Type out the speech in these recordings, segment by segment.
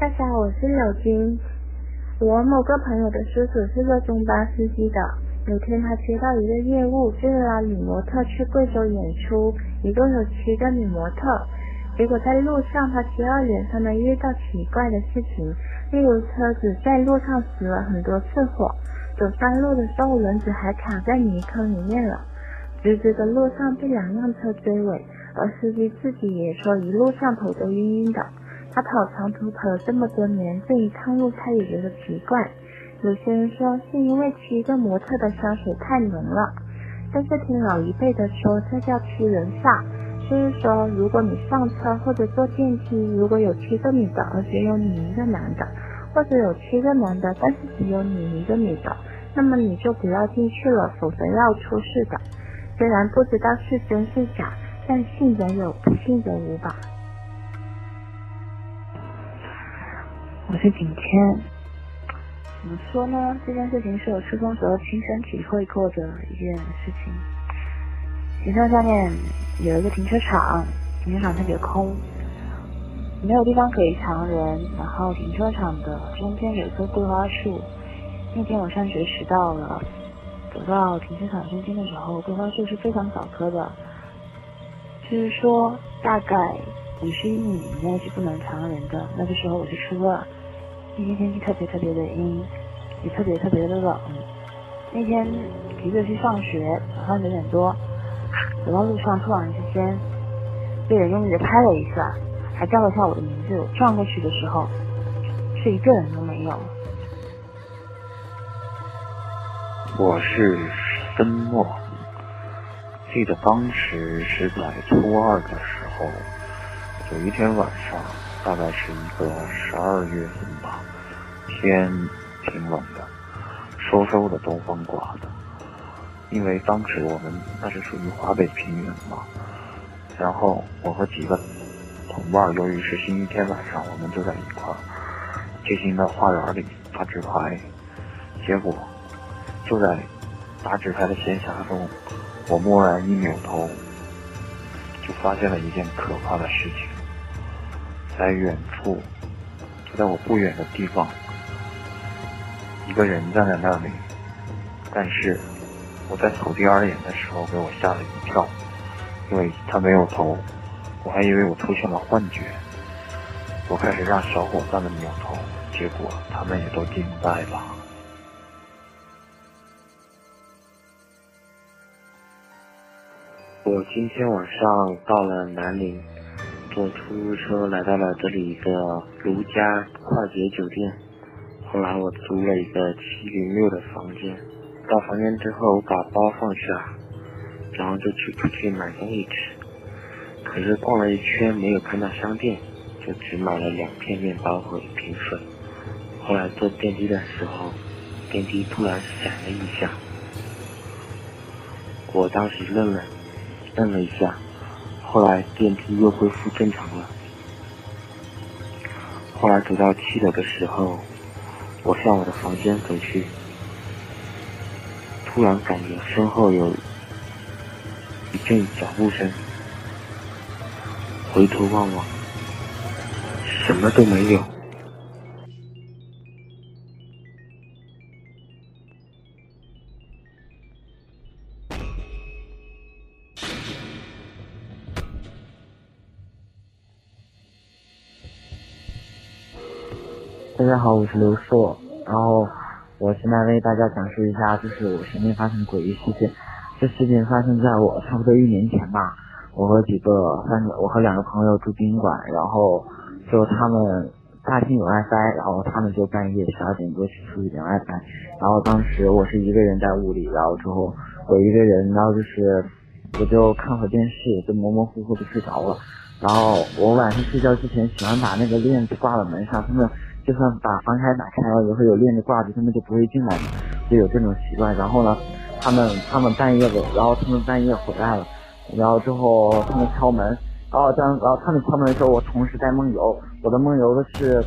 大家好，我是柳金。我某个朋友的叔叔是做中巴司机的。有天他接到一个业务，就是拉女模特去贵州演出，一共有七个女模特。结果在路上，他接二连三的遇到奇怪的事情，例如车子在路上死了很多次火，走山路的时候轮子还卡在泥坑里面了，直直的路上被两辆车追尾。而司机自己也说，一路上头都晕晕的。他跑长途跑了这么多年，这一趟路他也觉得奇怪。有些人说是因为七个模特的香水太浓了，但是听老一辈的说，这叫七人煞，就是说如果你上车或者坐电梯，如果有七个女的，而只有你一个男的，或者有七个男的，但是只有你一个女的，那么你就不要进去了，否则要出事的。虽然不知道是真是假。但信则有，不信则无吧。我是景天，怎么说呢？这件事情是我初中时候亲身体会过的一件事情。学校下面有一个停车场，停车场特别空，没有地方可以藏人。然后停车场的中间有一棵桂花树。那天我上学迟到了，走到停车场中间的时候，桂花树是非常小棵的。就是说，大概五十米以内是不能藏人的。那个时候我是初二，那天天气特别特别的阴，也特别特别的冷。那天急着去上学，早上九点多，走到路上突然之间被人用力的拍了一下，还叫了一下我的名字。我转过去的时候，是一个人都没有。我是申墨。记得当时是在初二的时候，有一天晚上，大概是一个十二月份吧，天挺冷的，嗖嗖的东风刮的。因为当时我们那是属于华北平原嘛，然后我和几个同伴，由于是星期天晚上，我们就在一块儿进行的花园里打纸牌，结果就在打纸牌的闲暇中。我蓦然一扭头，就发现了一件可怕的事情，在远处，就在我不远的地方，一个人站在那里。但是我在瞅第二眼的时候，给我吓了一跳，因为他没有头，我还以为我出现了幻觉。我开始让小伙伴们扭头，结果他们也都惊呆了。我今天晚上到了南宁，坐出租车来到了这里一个如家快捷酒店。后来我租了一个七零六的房间。到房间之后，我把包放下，然后就去出去买东西吃。可是逛了一圈没有看到商店，就只买了两片面包和一瓶水。后来坐电梯的时候，电梯突然闪了一下，我当时愣了。愣了一下，后来电梯又恢复正常了。后来走到七楼的时候，我向我的房间走去，突然感觉身后有一阵脚步声，回头望望，什么都没有。大家好，我是刘硕，然后我现在为大家讲述一下，就是我身边发生的诡异事件。这事件发生在我差不多一年前吧，我和几个三个，我和两个朋友住宾馆，然后就他们大厅有 WiFi，然后他们就半夜十二点多去出去连 WiFi，然后当时我是一个人在屋里，然后之后我一个人，然后就是我就看会电视，就模模糊糊的睡着了，然后我晚上睡觉之前喜欢把那个链子挂在门上，他们。就算把房开打开了，也会有链子挂着，他们就不会进来，就有这种习惯。然后呢，他们他们半夜的，然后他们半夜回来了，然后之后他们敲门，然后当然后他们敲门的时候，我同时在梦游。我的梦游的是，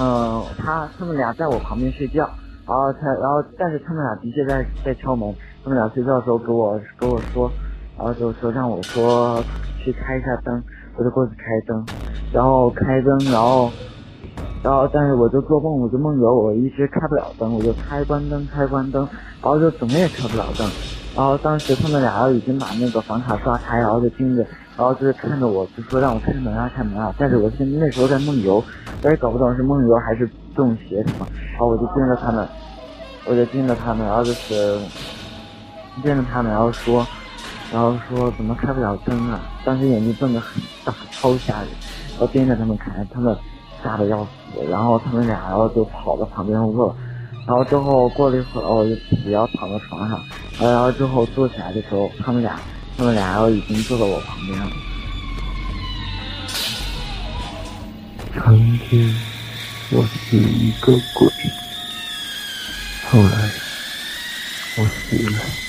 嗯，他他们俩在我旁边睡觉，然后他然后但是他们俩的确在在敲门。他们俩睡觉的时候给我跟我说，然后就说让我说去开一下灯，我就过去开灯，然后开灯，然后。然后但是我就做梦，我就梦游，我一直开不了灯，我就开关灯开关灯，然后就怎么也开不了灯。然后当时他们俩已经把那个房卡刷开，然后就盯着，然后就是看着我，就说让我开门啊开门啊。但是我现那时候在梦游，我也搞不懂是梦游还是中邪什么。然后我就盯着他们，我就盯着他们，然后就是盯着他们，然后说，然后说怎么开不了灯啊？当时眼睛瞪得很大，超吓人。我盯着他们看，他们吓得要死。然后他们俩，然后就跑到旁边屋了。然后之后过了一会儿，我就自己要躺在床上，然后之后坐起来的时候，他们俩，他们俩然后已经坐到我旁边了。曾经我是一个鬼，后来我死了。